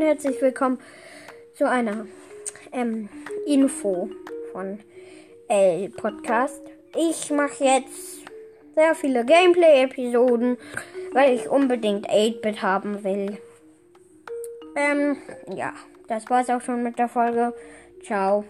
herzlich willkommen zu einer ähm, Info von L Podcast. Ich mache jetzt sehr viele Gameplay-Episoden, weil ich unbedingt 8-Bit haben will. Ähm, ja, das war's auch schon mit der Folge. Ciao.